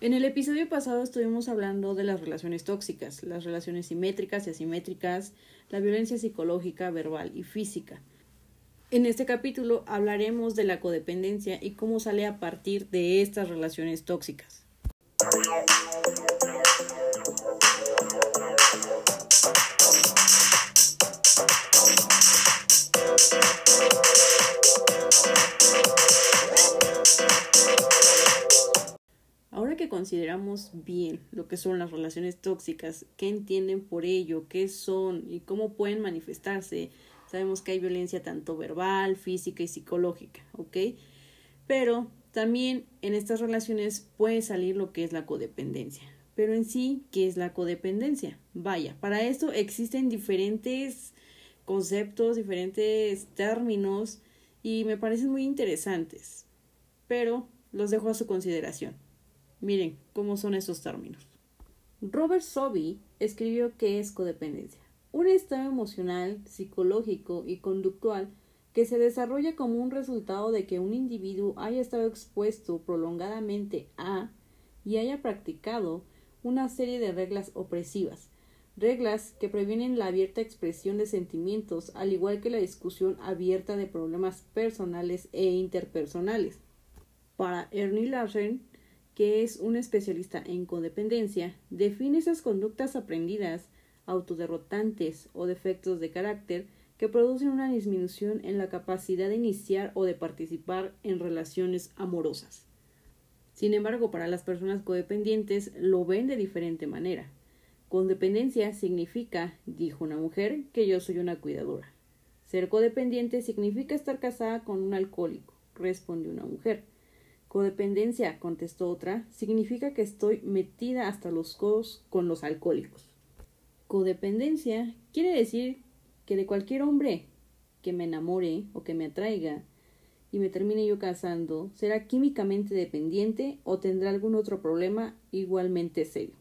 En el episodio pasado estuvimos hablando de las relaciones tóxicas, las relaciones simétricas y asimétricas, la violencia psicológica, verbal y física. En este capítulo hablaremos de la codependencia y cómo sale a partir de estas relaciones tóxicas. Consideramos bien lo que son las relaciones tóxicas, qué entienden por ello, qué son y cómo pueden manifestarse, sabemos que hay violencia tanto verbal, física y psicológica, ¿ok? Pero también en estas relaciones puede salir lo que es la codependencia. Pero en sí, ¿qué es la codependencia? Vaya, para esto existen diferentes conceptos, diferentes términos y me parecen muy interesantes. Pero los dejo a su consideración. Miren cómo son esos términos. Robert Sobey escribió que es codependencia, un estado emocional, psicológico y conductual que se desarrolla como un resultado de que un individuo haya estado expuesto prolongadamente a y haya practicado una serie de reglas opresivas, reglas que previenen la abierta expresión de sentimientos, al igual que la discusión abierta de problemas personales e interpersonales. Para Ernie Larsen, que es un especialista en codependencia, define esas conductas aprendidas, autoderrotantes o defectos de carácter que producen una disminución en la capacidad de iniciar o de participar en relaciones amorosas. Sin embargo, para las personas codependientes lo ven de diferente manera. Codependencia significa, dijo una mujer, que yo soy una cuidadora. Ser codependiente significa estar casada con un alcohólico, respondió una mujer. Codependencia, contestó otra, significa que estoy metida hasta los codos con los alcohólicos. Codependencia quiere decir que de cualquier hombre que me enamore o que me atraiga y me termine yo casando, será químicamente dependiente o tendrá algún otro problema igualmente serio.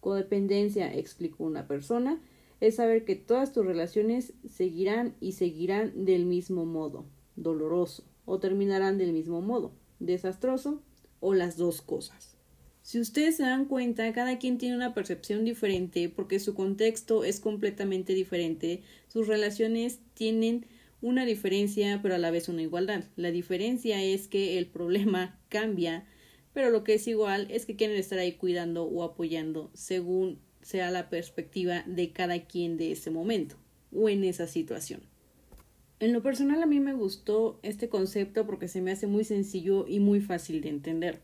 Codependencia, explicó una persona, es saber que todas tus relaciones seguirán y seguirán del mismo modo, doloroso, o terminarán del mismo modo, desastroso o las dos cosas. Si ustedes se dan cuenta, cada quien tiene una percepción diferente porque su contexto es completamente diferente, sus relaciones tienen una diferencia pero a la vez una igualdad. La diferencia es que el problema cambia, pero lo que es igual es que quieren estar ahí cuidando o apoyando según sea la perspectiva de cada quien de ese momento o en esa situación. En lo personal a mí me gustó este concepto porque se me hace muy sencillo y muy fácil de entender.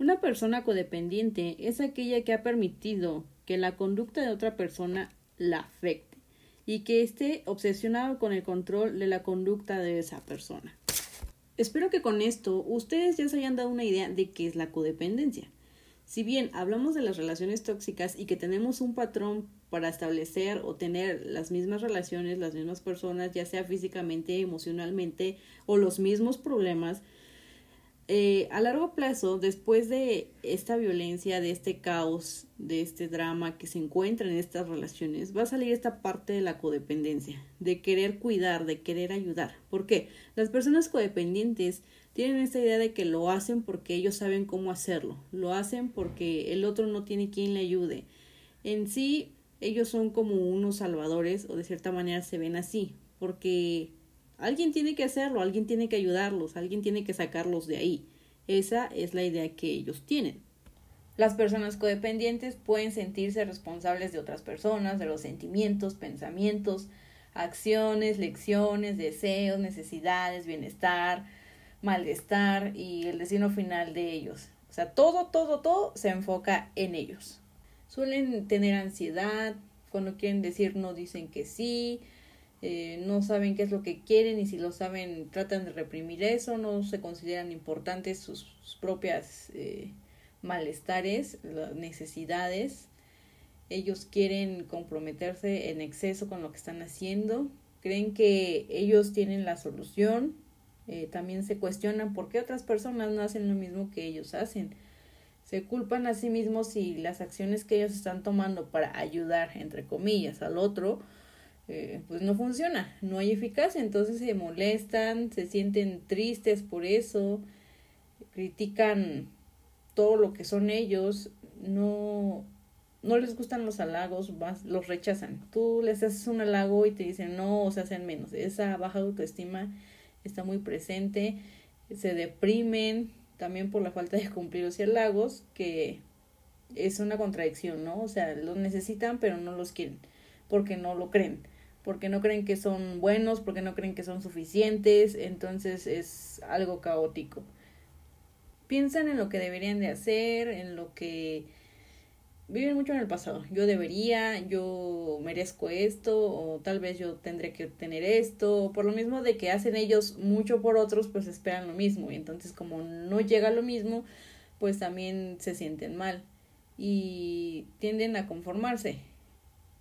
Una persona codependiente es aquella que ha permitido que la conducta de otra persona la afecte y que esté obsesionado con el control de la conducta de esa persona. Espero que con esto ustedes ya se hayan dado una idea de qué es la codependencia. Si bien hablamos de las relaciones tóxicas y que tenemos un patrón para establecer o tener las mismas relaciones, las mismas personas, ya sea físicamente, emocionalmente o los mismos problemas, eh, a largo plazo, después de esta violencia, de este caos, de este drama que se encuentra en estas relaciones, va a salir esta parte de la codependencia, de querer cuidar, de querer ayudar. ¿Por qué? Las personas codependientes tienen esta idea de que lo hacen porque ellos saben cómo hacerlo, lo hacen porque el otro no tiene quien le ayude. En sí, ellos son como unos salvadores o de cierta manera se ven así, porque alguien tiene que hacerlo, alguien tiene que ayudarlos, alguien tiene que sacarlos de ahí. Esa es la idea que ellos tienen. Las personas codependientes pueden sentirse responsables de otras personas, de los sentimientos, pensamientos, acciones, lecciones, deseos, necesidades, bienestar, malestar y el destino final de ellos. O sea, todo, todo, todo se enfoca en ellos. Suelen tener ansiedad, cuando quieren decir no dicen que sí, eh, no saben qué es lo que quieren y si lo saben tratan de reprimir eso, no se consideran importantes sus, propias eh, malestares, las necesidades. Ellos quieren comprometerse en exceso con lo que están haciendo, creen que ellos tienen la solución, eh, también se cuestionan por qué otras personas no hacen lo mismo que ellos hacen se culpan a sí mismos y las acciones que ellos están tomando para ayudar, entre comillas, al otro, eh, pues no funciona, no hay eficacia, entonces se molestan, se sienten tristes por eso, critican todo lo que son ellos, no, no les gustan los halagos, los rechazan. Tú les haces un halago y te dicen no o se hacen menos. Esa baja autoestima está muy presente, se deprimen también por la falta de cumplir los halagos, que es una contradicción, ¿no? O sea, los necesitan pero no los quieren, porque no lo creen, porque no creen que son buenos, porque no creen que son suficientes, entonces es algo caótico. Piensan en lo que deberían de hacer, en lo que viven mucho en el pasado. Yo debería, yo merezco esto, o tal vez yo tendré que obtener esto, por lo mismo de que hacen ellos mucho por otros, pues esperan lo mismo. Y entonces como no llega lo mismo, pues también se sienten mal y tienden a conformarse.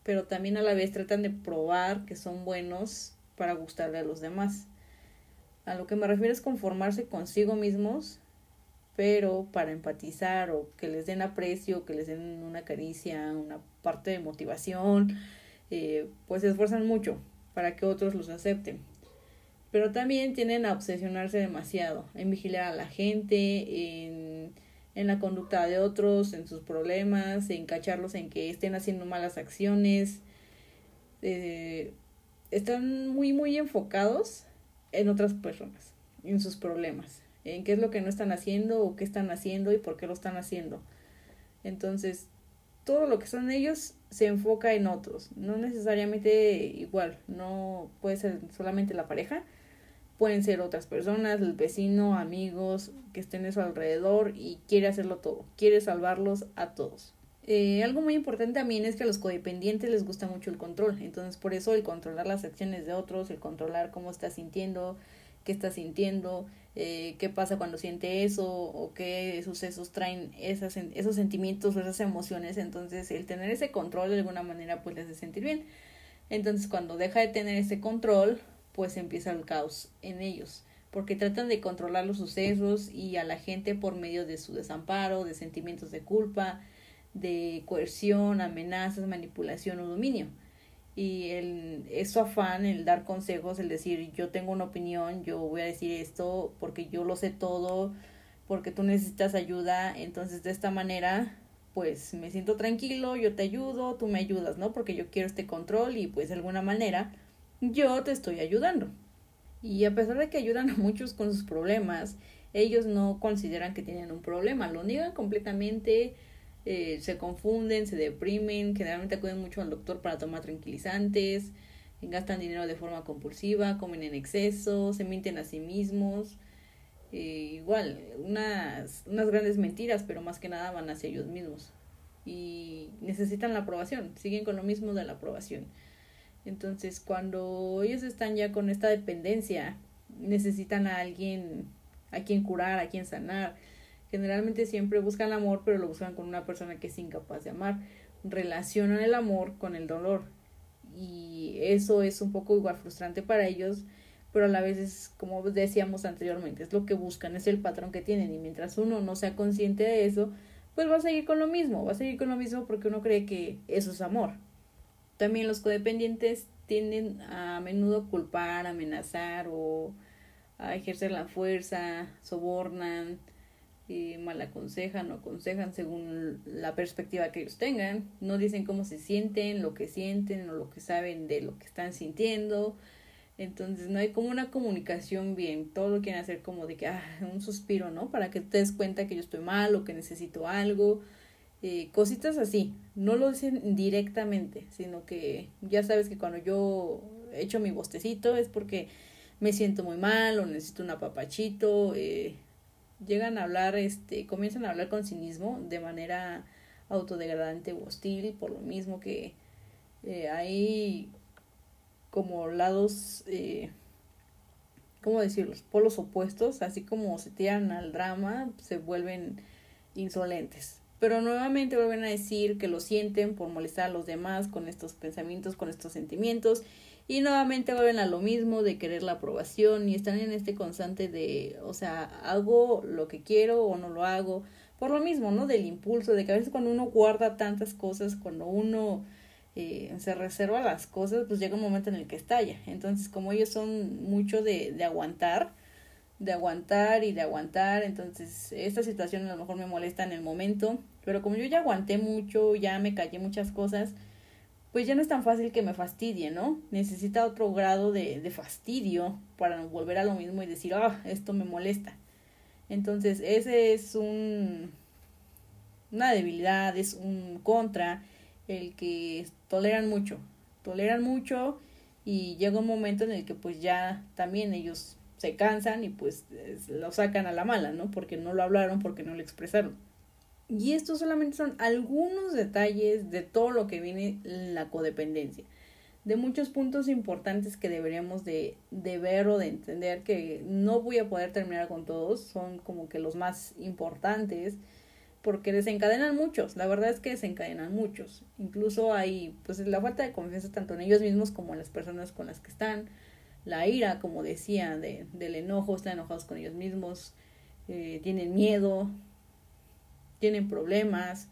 Pero también a la vez tratan de probar que son buenos para gustarle a los demás. A lo que me refiero es conformarse consigo mismos pero para empatizar o que les den aprecio, que les den una caricia, una parte de motivación, eh, pues se esfuerzan mucho para que otros los acepten. Pero también tienden a obsesionarse demasiado, en vigilar a la gente, en, en la conducta de otros, en sus problemas, en cacharlos en que estén haciendo malas acciones. Eh, están muy, muy enfocados en otras personas, en sus problemas en qué es lo que no están haciendo o qué están haciendo y por qué lo están haciendo. Entonces, todo lo que son ellos se enfoca en otros, no necesariamente igual, no puede ser solamente la pareja, pueden ser otras personas, el vecino, amigos que estén a su alrededor y quiere hacerlo todo, quiere salvarlos a todos. Eh, algo muy importante también es que a los codependientes les gusta mucho el control, entonces por eso el controlar las acciones de otros, el controlar cómo está sintiendo, qué está sintiendo, eh, qué pasa cuando siente eso o qué sucesos traen esas, esos sentimientos o esas emociones. Entonces el tener ese control de alguna manera pues les hace sentir bien. Entonces cuando deja de tener ese control pues empieza el caos en ellos porque tratan de controlar los sucesos y a la gente por medio de su desamparo, de sentimientos de culpa, de coerción, amenazas, manipulación o dominio y el, es su afán el dar consejos, el decir yo tengo una opinión, yo voy a decir esto porque yo lo sé todo, porque tú necesitas ayuda, entonces de esta manera pues me siento tranquilo, yo te ayudo, tú me ayudas, ¿no? Porque yo quiero este control y pues de alguna manera yo te estoy ayudando. Y a pesar de que ayudan a muchos con sus problemas, ellos no consideran que tienen un problema, lo niegan completamente, eh, se confunden, se deprimen, generalmente acuden mucho al doctor para tomar tranquilizantes, gastan dinero de forma compulsiva, comen en exceso, se mienten a sí mismos. Eh, igual, unas, unas grandes mentiras, pero más que nada van hacia ellos mismos. Y necesitan la aprobación, siguen con lo mismo de la aprobación. Entonces, cuando ellos están ya con esta dependencia, necesitan a alguien a quien curar, a quien sanar, Generalmente siempre buscan amor, pero lo buscan con una persona que es incapaz de amar. Relacionan el amor con el dolor. Y eso es un poco igual frustrante para ellos, pero a la vez es, como decíamos anteriormente, es lo que buscan, es el patrón que tienen. Y mientras uno no sea consciente de eso, pues va a seguir con lo mismo, va a seguir con lo mismo porque uno cree que eso es amor. También los codependientes tienden a menudo culpar, amenazar o a ejercer la fuerza, sobornan, eh, mal aconsejan o aconsejan según la perspectiva que ellos tengan, no dicen cómo se sienten, lo que sienten o lo que saben de lo que están sintiendo, entonces no hay como una comunicación bien, todo lo quieren hacer como de que, ah, un suspiro, ¿no? Para que te des cuenta que yo estoy mal o que necesito algo, eh, cositas así, no lo dicen directamente, sino que ya sabes que cuando yo echo mi bostecito es porque me siento muy mal o necesito un apapachito, eh, llegan a hablar, este, comienzan a hablar con cinismo de manera autodegradante o hostil, por lo mismo que eh, hay como lados, eh, ¿cómo decirlo? Polos opuestos, así como se tiran al drama, se vuelven insolentes. Pero nuevamente vuelven a decir que lo sienten por molestar a los demás con estos pensamientos, con estos sentimientos y nuevamente vuelven a lo mismo de querer la aprobación y están en este constante de, o sea, hago lo que quiero o no lo hago. Por lo mismo, ¿no? Del impulso, de que a veces cuando uno guarda tantas cosas, cuando uno eh, se reserva las cosas, pues llega un momento en el que estalla. Entonces, como ellos son mucho de, de aguantar, de aguantar y de aguantar. Entonces, esta situación a lo mejor me molesta en el momento, pero como yo ya aguanté mucho, ya me callé muchas cosas, pues ya no es tan fácil que me fastidie, ¿no? Necesita otro grado de, fastidio para volver a lo mismo y decir, ah, esto me molesta. Entonces, ese es un una debilidad, es un contra, el que toleran mucho, toleran mucho y llega un momento en el que pues ya también ellos se cansan y pues lo sacan a la mala, ¿no? Porque no lo hablaron, porque no lo expresaron. Y estos solamente son algunos detalles de todo lo que viene la codependencia, de muchos puntos importantes que deberíamos de, de ver o de entender que no voy a poder terminar con todos, son como que los más importantes, porque desencadenan muchos, la verdad es que desencadenan muchos, incluso hay pues la falta de confianza tanto en ellos mismos como en las personas con las que están, la ira, como decía, de, del enojo, están enojados con ellos mismos, eh, tienen miedo, tienen problemas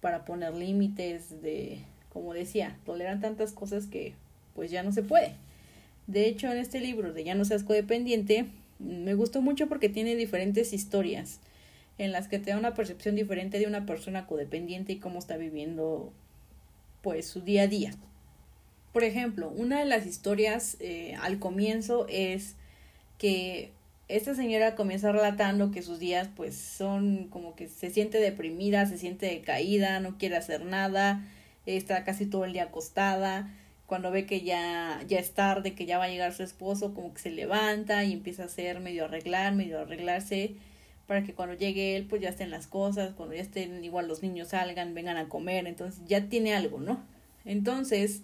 para poner límites de, como decía, toleran tantas cosas que pues ya no se puede. De hecho, en este libro de Ya no seas codependiente, me gustó mucho porque tiene diferentes historias en las que te da una percepción diferente de una persona codependiente y cómo está viviendo pues su día a día. Por ejemplo, una de las historias eh, al comienzo es que esta señora comienza relatando que sus días pues son como que se siente deprimida, se siente decaída, no quiere hacer nada, está casi todo el día acostada, cuando ve que ya, ya es tarde, que ya va a llegar su esposo, como que se levanta y empieza a hacer medio arreglar, medio arreglarse, para que cuando llegue él pues ya estén las cosas, cuando ya estén igual los niños salgan, vengan a comer, entonces ya tiene algo, ¿no? Entonces,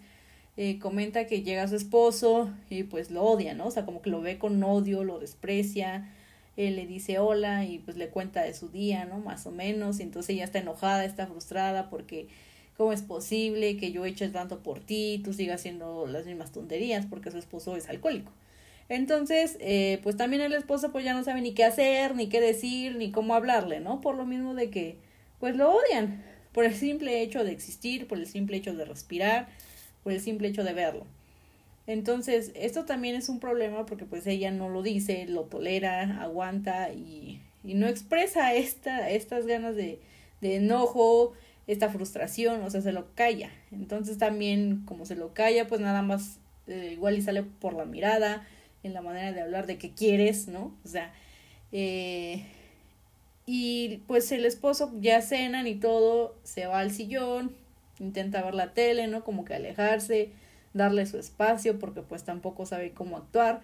eh, comenta que llega su esposo y pues lo odia, ¿no? O sea, como que lo ve con odio, lo desprecia, le dice hola y pues le cuenta de su día, ¿no? Más o menos, y entonces ella está enojada, está frustrada porque cómo es posible que yo eche tanto por ti, tú sigas haciendo las mismas tonterías porque su esposo es alcohólico. Entonces, eh, pues también el esposo pues ya no sabe ni qué hacer, ni qué decir, ni cómo hablarle, ¿no? Por lo mismo de que pues lo odian, por el simple hecho de existir, por el simple hecho de respirar, por el simple hecho de verlo. Entonces, esto también es un problema porque pues ella no lo dice, lo tolera, aguanta y, y no expresa esta, estas ganas de, de enojo, esta frustración, o sea, se lo calla. Entonces también como se lo calla, pues nada más eh, igual y sale por la mirada, en la manera de hablar de que quieres, ¿no? O sea, eh, y pues el esposo ya cenan y todo, se va al sillón, intenta ver la tele, ¿no? Como que alejarse, darle su espacio porque pues tampoco sabe cómo actuar.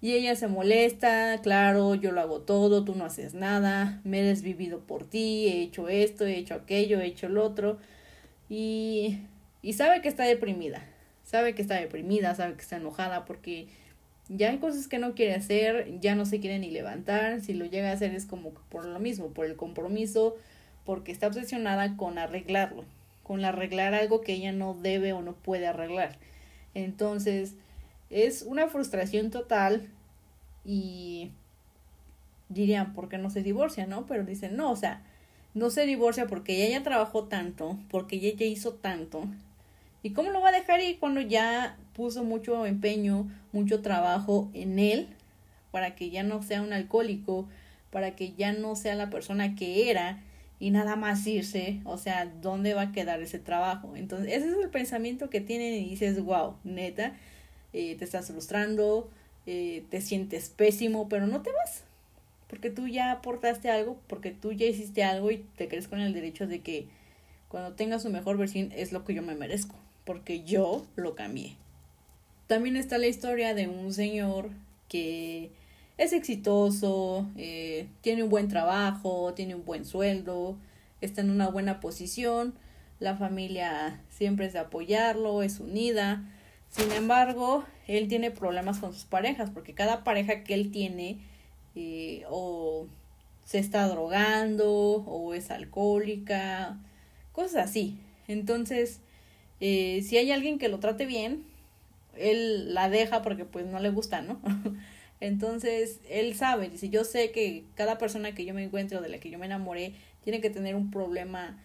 Y ella se molesta, claro, yo lo hago todo, tú no haces nada, me he desvivido por ti, he hecho esto, he hecho aquello, he hecho el otro. Y, y sabe que está deprimida, sabe que está deprimida, sabe que está enojada porque ya hay cosas que no quiere hacer, ya no se quiere ni levantar, si lo llega a hacer es como por lo mismo, por el compromiso, porque está obsesionada con arreglarlo con arreglar algo que ella no debe o no puede arreglar. Entonces, es una frustración total y dirían, ¿por qué no se divorcia, no? Pero dicen, no, o sea, no se divorcia porque ella ya trabajó tanto, porque ella ya hizo tanto. ¿Y cómo lo va a dejar ir cuando ya puso mucho empeño, mucho trabajo en él para que ya no sea un alcohólico, para que ya no sea la persona que era y nada más irse, o sea, ¿dónde va a quedar ese trabajo? Entonces, ese es el pensamiento que tienen y dices, wow, neta, eh, te estás frustrando, eh, te sientes pésimo, pero no te vas, porque tú ya aportaste algo, porque tú ya hiciste algo y te crees con el derecho de que cuando tengas su mejor versión es lo que yo me merezco, porque yo lo cambié. También está la historia de un señor que es exitoso, eh, tiene un buen trabajo, tiene un buen sueldo, está en una buena posición, la familia siempre es de apoyarlo, es unida. Sin embargo, él tiene problemas con sus parejas, porque cada pareja que él tiene eh, o se está drogando o es alcohólica, cosas así. Entonces, eh, si hay alguien que lo trate bien, él la deja porque pues no le gusta, ¿no? Entonces, él sabe, dice, yo sé que cada persona que yo me encuentro, de la que yo me enamoré, tiene que tener un problema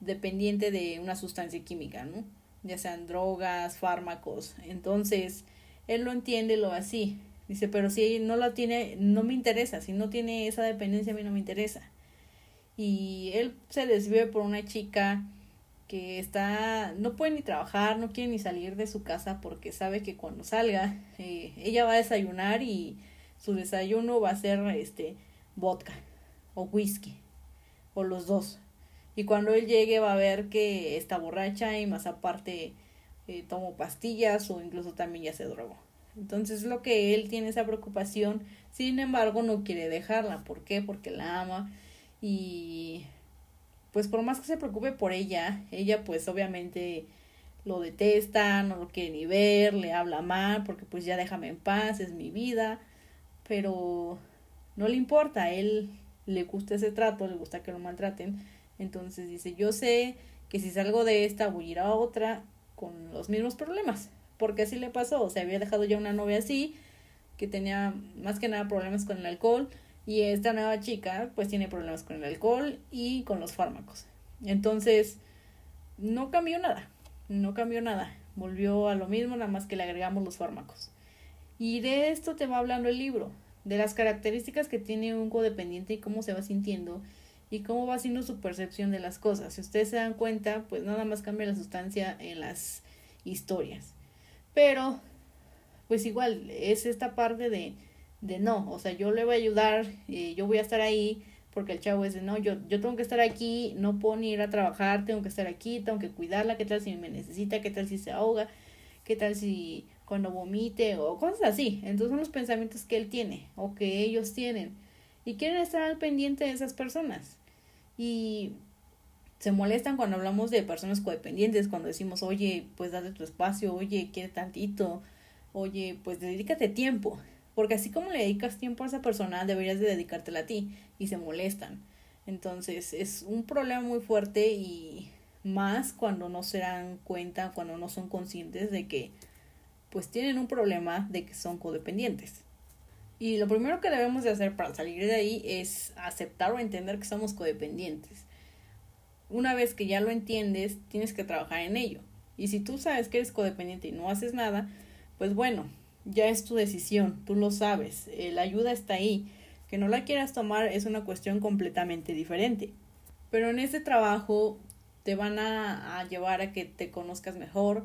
dependiente de una sustancia química, ¿no? Ya sean drogas, fármacos. Entonces, él lo entiende, lo así. Dice, pero si no la tiene, no me interesa. Si no tiene esa dependencia, a mí no me interesa. Y él se desvive por una chica que está, no puede ni trabajar, no quiere ni salir de su casa porque sabe que cuando salga, eh, ella va a desayunar y su desayuno va a ser este vodka o whisky o los dos. Y cuando él llegue va a ver que está borracha y más aparte eh, tomó pastillas o incluso también ya se drogó. Entonces lo que él tiene esa preocupación, sin embargo no quiere dejarla. ¿Por qué? Porque la ama y pues por más que se preocupe por ella, ella pues obviamente lo detesta, no lo quiere ni ver, le habla mal porque pues ya déjame en paz, es mi vida, pero no le importa, a él le gusta ese trato, le gusta que lo maltraten, entonces dice, yo sé que si salgo de esta voy a ir a otra con los mismos problemas, porque así le pasó, o sea, había dejado ya una novia así, que tenía más que nada problemas con el alcohol, y esta nueva chica pues tiene problemas con el alcohol y con los fármacos. Entonces, no cambió nada, no cambió nada, volvió a lo mismo, nada más que le agregamos los fármacos. Y de esto te va hablando el libro, de las características que tiene un codependiente y cómo se va sintiendo y cómo va siendo su percepción de las cosas. Si ustedes se dan cuenta, pues nada más cambia la sustancia en las historias. Pero, pues igual, es esta parte de, de no, o sea, yo le voy a ayudar, eh, yo voy a estar ahí, porque el chavo es de no, yo, yo tengo que estar aquí, no puedo ni ir a trabajar, tengo que estar aquí, tengo que cuidarla, qué tal si me necesita, qué tal si se ahoga, qué tal si cuando vomite o cosas así. Entonces son los pensamientos que él tiene o que ellos tienen y quieren estar al pendiente de esas personas. Y se molestan cuando hablamos de personas codependientes, cuando decimos, oye, pues date tu espacio, oye, quiere tantito, oye, pues dedícate tiempo. Porque así como le dedicas tiempo a esa persona, deberías de dedicártela a ti y se molestan. Entonces es un problema muy fuerte y más cuando no se dan cuenta, cuando no son conscientes de que pues tienen un problema de que son codependientes. Y lo primero que debemos de hacer para salir de ahí es aceptar o entender que somos codependientes. Una vez que ya lo entiendes, tienes que trabajar en ello. Y si tú sabes que eres codependiente y no haces nada, pues bueno, ya es tu decisión, tú lo sabes, eh, la ayuda está ahí. Que no la quieras tomar es una cuestión completamente diferente. Pero en ese trabajo te van a, a llevar a que te conozcas mejor,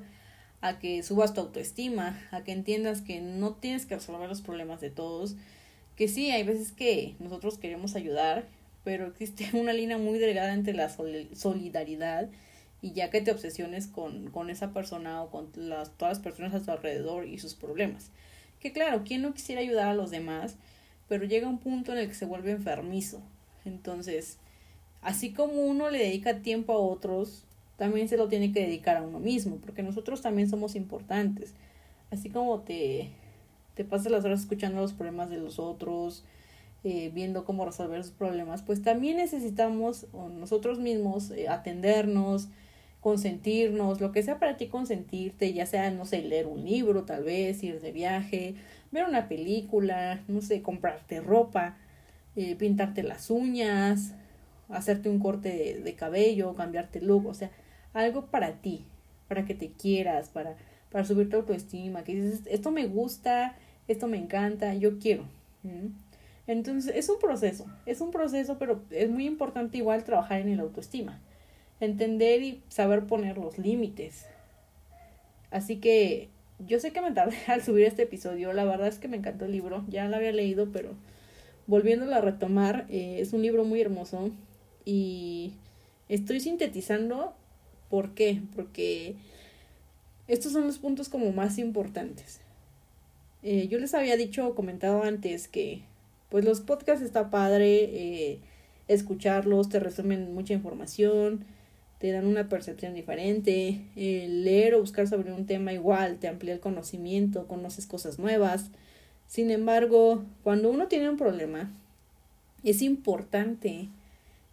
a que subas tu autoestima, a que entiendas que no tienes que resolver los problemas de todos, que sí, hay veces que nosotros queremos ayudar, pero existe una línea muy delgada entre la solidaridad y ya que te obsesiones con, con esa persona o con las, todas las personas a tu alrededor y sus problemas. Que claro, ¿quién no quisiera ayudar a los demás? Pero llega un punto en el que se vuelve enfermizo. Entonces, así como uno le dedica tiempo a otros, también se lo tiene que dedicar a uno mismo, porque nosotros también somos importantes. Así como te, te pasas las horas escuchando los problemas de los otros, eh, viendo cómo resolver sus problemas, pues también necesitamos nosotros mismos eh, atendernos, consentirnos, lo que sea para ti consentirte, ya sea, no sé, leer un libro, tal vez, ir de viaje, ver una película, no sé, comprarte ropa, eh, pintarte las uñas, hacerte un corte de, cabello, cambiarte look, o sea, algo para ti, para que te quieras, para, para subir tu autoestima, que dices, esto me gusta, esto me encanta, yo quiero. Entonces, es un proceso, es un proceso, pero es muy importante igual trabajar en el autoestima entender y saber poner los límites. Así que yo sé que me tardé al subir este episodio, la verdad es que me encantó el libro, ya lo había leído, pero volviéndolo a retomar, eh, es un libro muy hermoso y estoy sintetizando, ¿por qué? Porque estos son los puntos como más importantes. Eh, yo les había dicho o comentado antes que pues los podcasts está padre, eh, escucharlos, te resumen mucha información, te dan una percepción diferente. leer o buscar sobre un tema igual te amplía el conocimiento, conoces cosas nuevas. Sin embargo, cuando uno tiene un problema, es importante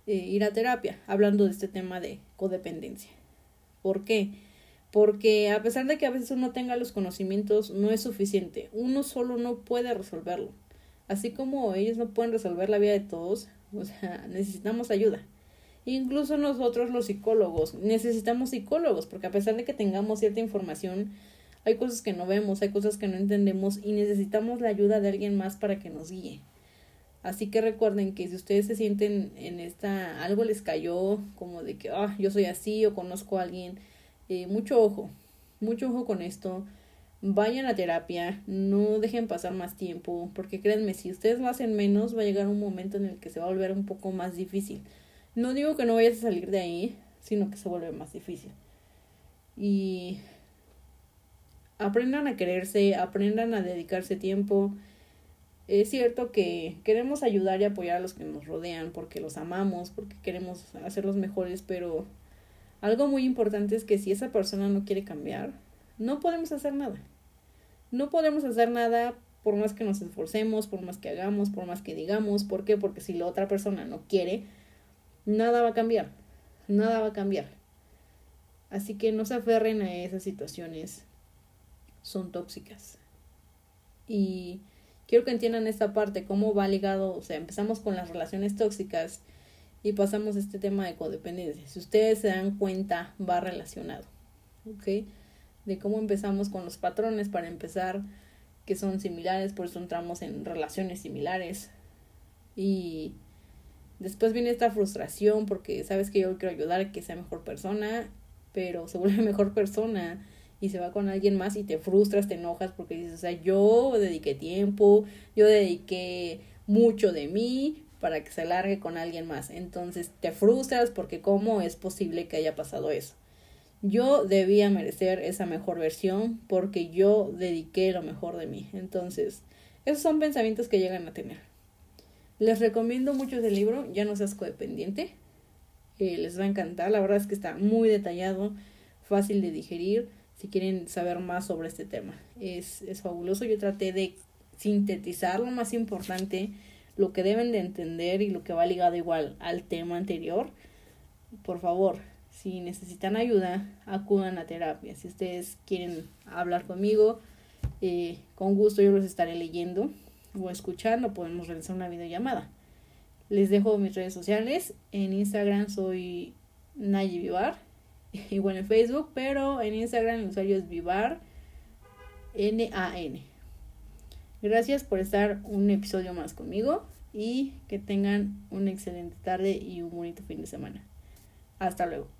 eh, ir a terapia, hablando de este tema de codependencia. ¿Por qué? Porque a pesar de que a veces uno tenga los conocimientos, no es suficiente. Uno solo no puede resolverlo. Así como ellos no pueden resolver la vida de todos, o sea, necesitamos ayuda. Incluso nosotros los psicólogos necesitamos psicólogos porque a pesar de que tengamos cierta información, Hay cosas que no vemos, hay cosas que no entendemos y necesitamos la ayuda de alguien más para que nos guíe. Así que recuerden que si ustedes se sienten en esta, algo les cayó, como de que, ah, yo soy así o conozco a alguien, eh, mucho ojo, mucho ojo con esto. Vayan a terapia, no dejen pasar más tiempo, porque créanme, si ustedes lo hacen menos, va a llegar un momento en el que se va a volver un poco más difícil. No digo que no vayas a salir de ahí, sino que se vuelve más difícil. Y aprendan a quererse, aprendan a dedicarse tiempo, es cierto que queremos ayudar y apoyar a los que nos rodean porque los amamos, porque queremos hacerlos mejores, pero algo muy importante es que si esa persona no quiere cambiar, no podemos hacer nada. No podemos hacer nada por más que nos esforcemos, por más que hagamos, por más que digamos. ¿Por qué? Porque si la otra persona no quiere, nada va a cambiar. Nada va a cambiar. Así que no se aferren a esas situaciones. Son tóxicas. Y quiero que entiendan esta parte, cómo va ligado, o sea, empezamos con las relaciones tóxicas y pasamos a este tema de codependencia. Si ustedes se dan cuenta, va relacionado, ¿ok? De cómo empezamos con los patrones para empezar, que son similares, por eso entramos en relaciones similares. Y después viene esta frustración porque sabes que yo quiero ayudar a que sea mejor persona, pero se vuelve mejor persona y se va con alguien más y te frustras, te enojas porque dices, o sea, yo dediqué tiempo, yo dediqué mucho de mí para que se largue con alguien más. Entonces te frustras porque cómo es posible que haya pasado eso. Yo debía merecer esa mejor versión porque yo dediqué lo mejor de mí. Entonces, esos son pensamientos que llegan a tener. Les recomiendo mucho ese libro, Ya no seas codependiente. Eh, les va a encantar, la verdad es que está muy detallado, fácil de digerir si quieren saber más sobre este tema. Es, es fabuloso. Yo traté de sintetizar lo más importante, lo que deben de entender y lo que va ligado igual al tema anterior. Por favor, si necesitan ayuda, acudan a terapia. Si ustedes quieren hablar conmigo, eh, con gusto yo los estaré leyendo o escuchando. Podemos realizar una videollamada. Les dejo mis redes sociales. En Instagram soy Nayi Vivar igual en Facebook, pero en Instagram el usuario es Vivar N-A-N. Gracias por estar un episodio más conmigo y que tengan una excelente tarde y un bonito fin de semana. Hasta luego.